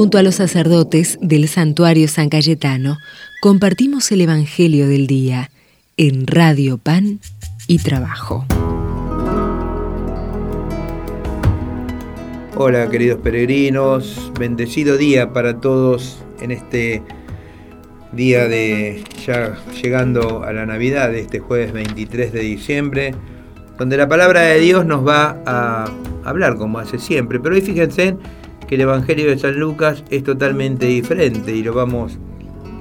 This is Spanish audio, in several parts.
Junto a los sacerdotes del santuario San Cayetano, compartimos el Evangelio del Día en Radio Pan y Trabajo. Hola queridos peregrinos, bendecido día para todos en este día de ya llegando a la Navidad, este jueves 23 de diciembre, donde la palabra de Dios nos va a hablar como hace siempre. Pero hoy fíjense que el Evangelio de San Lucas es totalmente diferente y lo vamos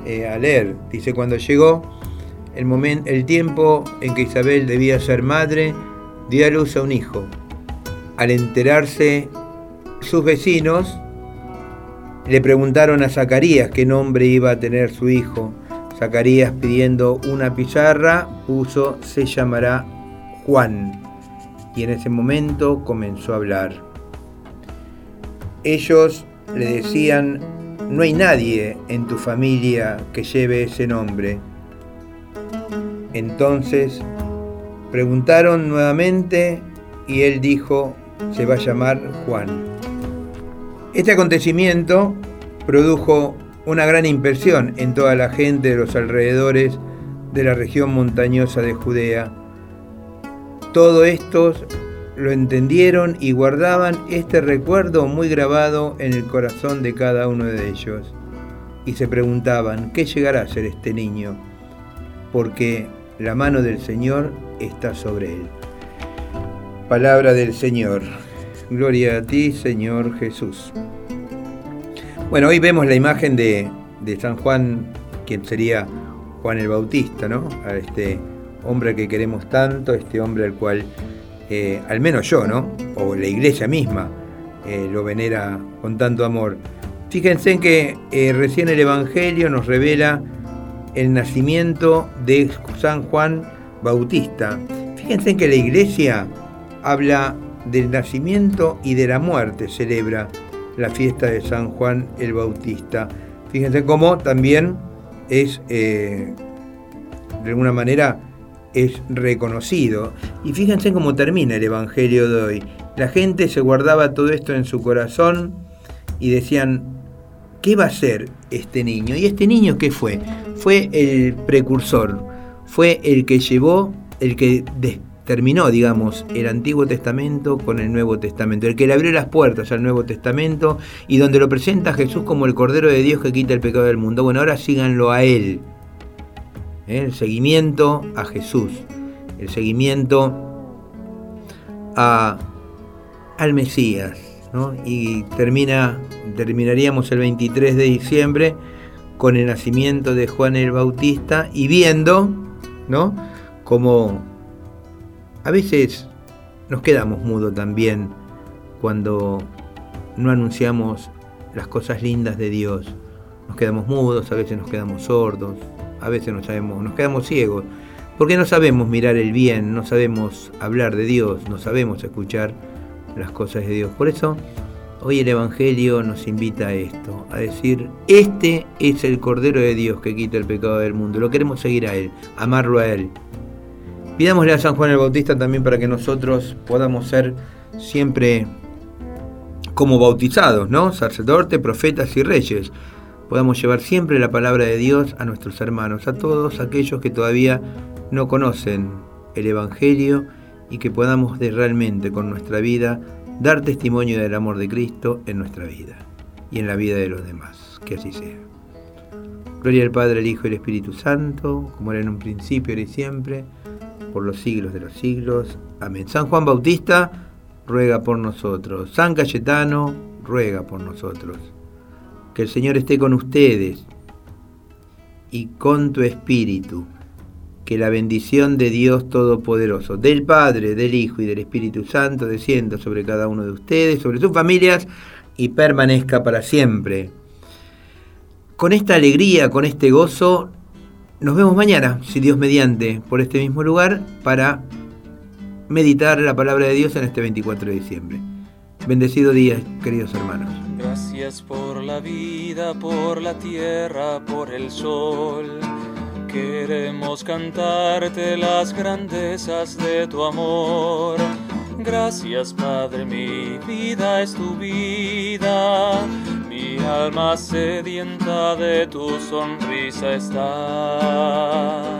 eh, a leer. Dice, cuando llegó el, momento, el tiempo en que Isabel debía ser madre, dio a luz a un hijo. Al enterarse sus vecinos, le preguntaron a Zacarías qué nombre iba a tener su hijo. Zacarías pidiendo una pizarra puso se llamará Juan. Y en ese momento comenzó a hablar. Ellos le decían, no hay nadie en tu familia que lleve ese nombre. Entonces preguntaron nuevamente y él dijo, se va a llamar Juan. Este acontecimiento produjo una gran impresión en toda la gente de los alrededores de la región montañosa de Judea. Todo esto lo entendieron y guardaban este recuerdo muy grabado en el corazón de cada uno de ellos. Y se preguntaban, ¿qué llegará a ser este niño? Porque la mano del Señor está sobre él. Palabra del Señor. Gloria a ti, Señor Jesús. Bueno, hoy vemos la imagen de, de San Juan, quien sería Juan el Bautista, ¿no? A este hombre que queremos tanto, este hombre al cual eh, al menos yo, ¿no? O la iglesia misma eh, lo venera con tanto amor. Fíjense en que eh, recién el Evangelio nos revela el nacimiento de San Juan Bautista. Fíjense en que la iglesia habla del nacimiento y de la muerte, celebra la fiesta de San Juan el Bautista. Fíjense cómo también es, de alguna manera, es reconocido. Y fíjense cómo termina el Evangelio de hoy. La gente se guardaba todo esto en su corazón y decían, ¿qué va a ser este niño? ¿Y este niño qué fue? Fue el precursor, fue el que llevó, el que terminó, digamos, el Antiguo Testamento con el Nuevo Testamento, el que le abrió las puertas al Nuevo Testamento y donde lo presenta Jesús como el Cordero de Dios que quita el pecado del mundo. Bueno, ahora síganlo a Él. ¿Eh? el seguimiento a Jesús, el seguimiento a, al Mesías. Y termina, terminaríamos el 23 de diciembre con el nacimiento de Juan el Bautista y viendo ¿no? como a veces nos quedamos mudos también cuando no anunciamos las cosas lindas de Dios. Nos quedamos mudos, a veces nos quedamos sordos, a veces no sabemos, nos quedamos ciegos, porque no sabemos mirar el bien, no sabemos hablar de Dios, no sabemos escuchar las cosas de Dios. Por eso, hoy el Evangelio nos invita a esto, a decir, este es el Cordero de Dios que quita el pecado del mundo, lo queremos seguir a Él, amarlo a Él. Pidámosle a San Juan el Bautista también para que nosotros podamos ser siempre como bautizados, ¿no? Sacerdotes, profetas y reyes podamos llevar siempre la palabra de Dios a nuestros hermanos, a todos aquellos que todavía no conocen el Evangelio y que podamos de realmente con nuestra vida dar testimonio del amor de Cristo en nuestra vida y en la vida de los demás. Que así sea. Gloria al Padre, al Hijo y al Espíritu Santo, como era en un principio, ahora y siempre, por los siglos de los siglos. Amén. San Juan Bautista, ruega por nosotros. San Cayetano, ruega por nosotros. Que el Señor esté con ustedes y con tu espíritu. Que la bendición de Dios Todopoderoso, del Padre, del Hijo y del Espíritu Santo descienda sobre cada uno de ustedes, sobre sus familias y permanezca para siempre. Con esta alegría, con este gozo, nos vemos mañana, si Dios mediante, por este mismo lugar, para meditar la palabra de Dios en este 24 de diciembre. Bendecido día, queridos hermanos. Gracias por la vida, por la tierra, por el sol. Queremos cantarte las grandezas de tu amor. Gracias Padre, mi vida es tu vida, mi alma sedienta de tu sonrisa está.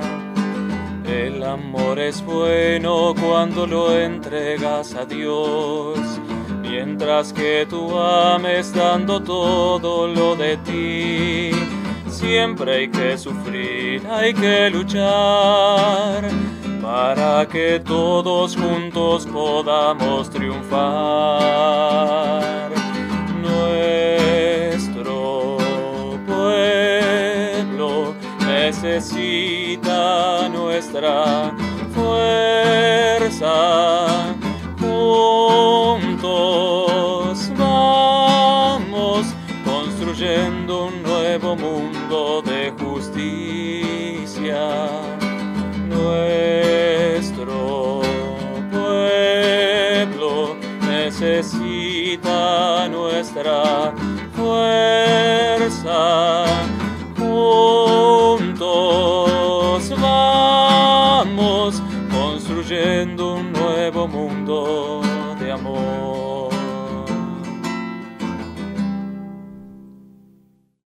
El amor es bueno cuando lo entregas a Dios, mientras que tú ames dando todo lo de ti. Siempre hay que sufrir, hay que luchar para que todos juntos podamos triunfar. Nuestro pueblo necesita nuestra construyendo un nuevo mundo de justicia. Nuestro pueblo necesita nuestra fuerza. Juntos vamos construyendo un nuevo mundo de amor.